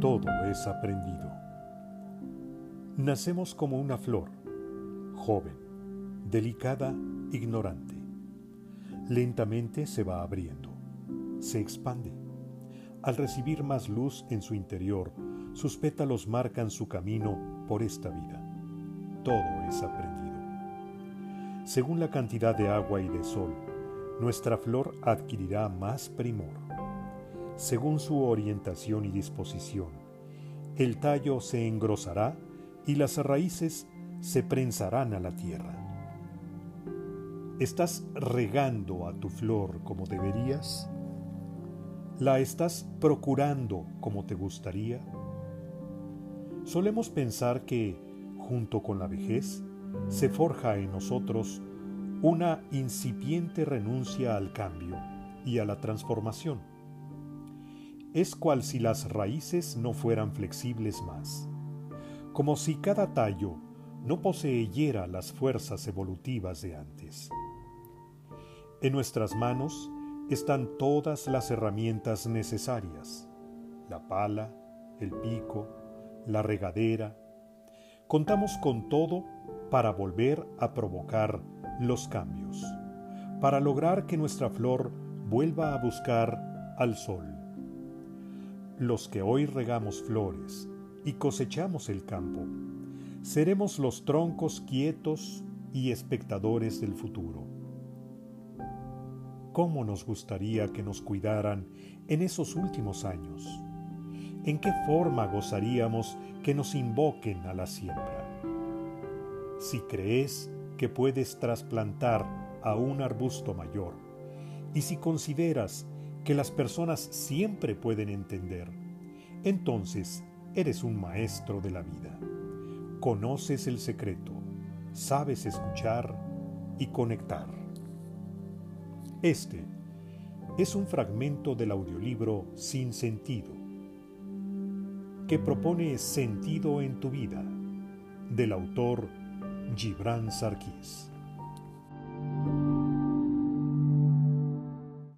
todo es aprendido. Nacemos como una flor, joven, delicada, ignorante. Lentamente se va abriendo, se expande. Al recibir más luz en su interior, sus pétalos marcan su camino por esta vida. Todo es aprendido. Según la cantidad de agua y de sol, nuestra flor adquirirá más primor. Según su orientación y disposición, el tallo se engrosará y las raíces se prensarán a la tierra. ¿Estás regando a tu flor como deberías? ¿La estás procurando como te gustaría? Solemos pensar que, junto con la vejez, se forja en nosotros una incipiente renuncia al cambio y a la transformación. Es cual si las raíces no fueran flexibles más, como si cada tallo no poseyera las fuerzas evolutivas de antes. En nuestras manos están todas las herramientas necesarias, la pala, el pico, la regadera. Contamos con todo para volver a provocar los cambios, para lograr que nuestra flor vuelva a buscar al sol. Los que hoy regamos flores y cosechamos el campo, seremos los troncos quietos y espectadores del futuro. ¿Cómo nos gustaría que nos cuidaran en esos últimos años? ¿En qué forma gozaríamos que nos invoquen a la siembra? Si crees que puedes trasplantar a un arbusto mayor y si consideras que las personas siempre pueden entender, entonces eres un maestro de la vida. Conoces el secreto, sabes escuchar y conectar. Este es un fragmento del audiolibro Sin Sentido, que propone sentido en tu vida, del autor Gibran Sarkis.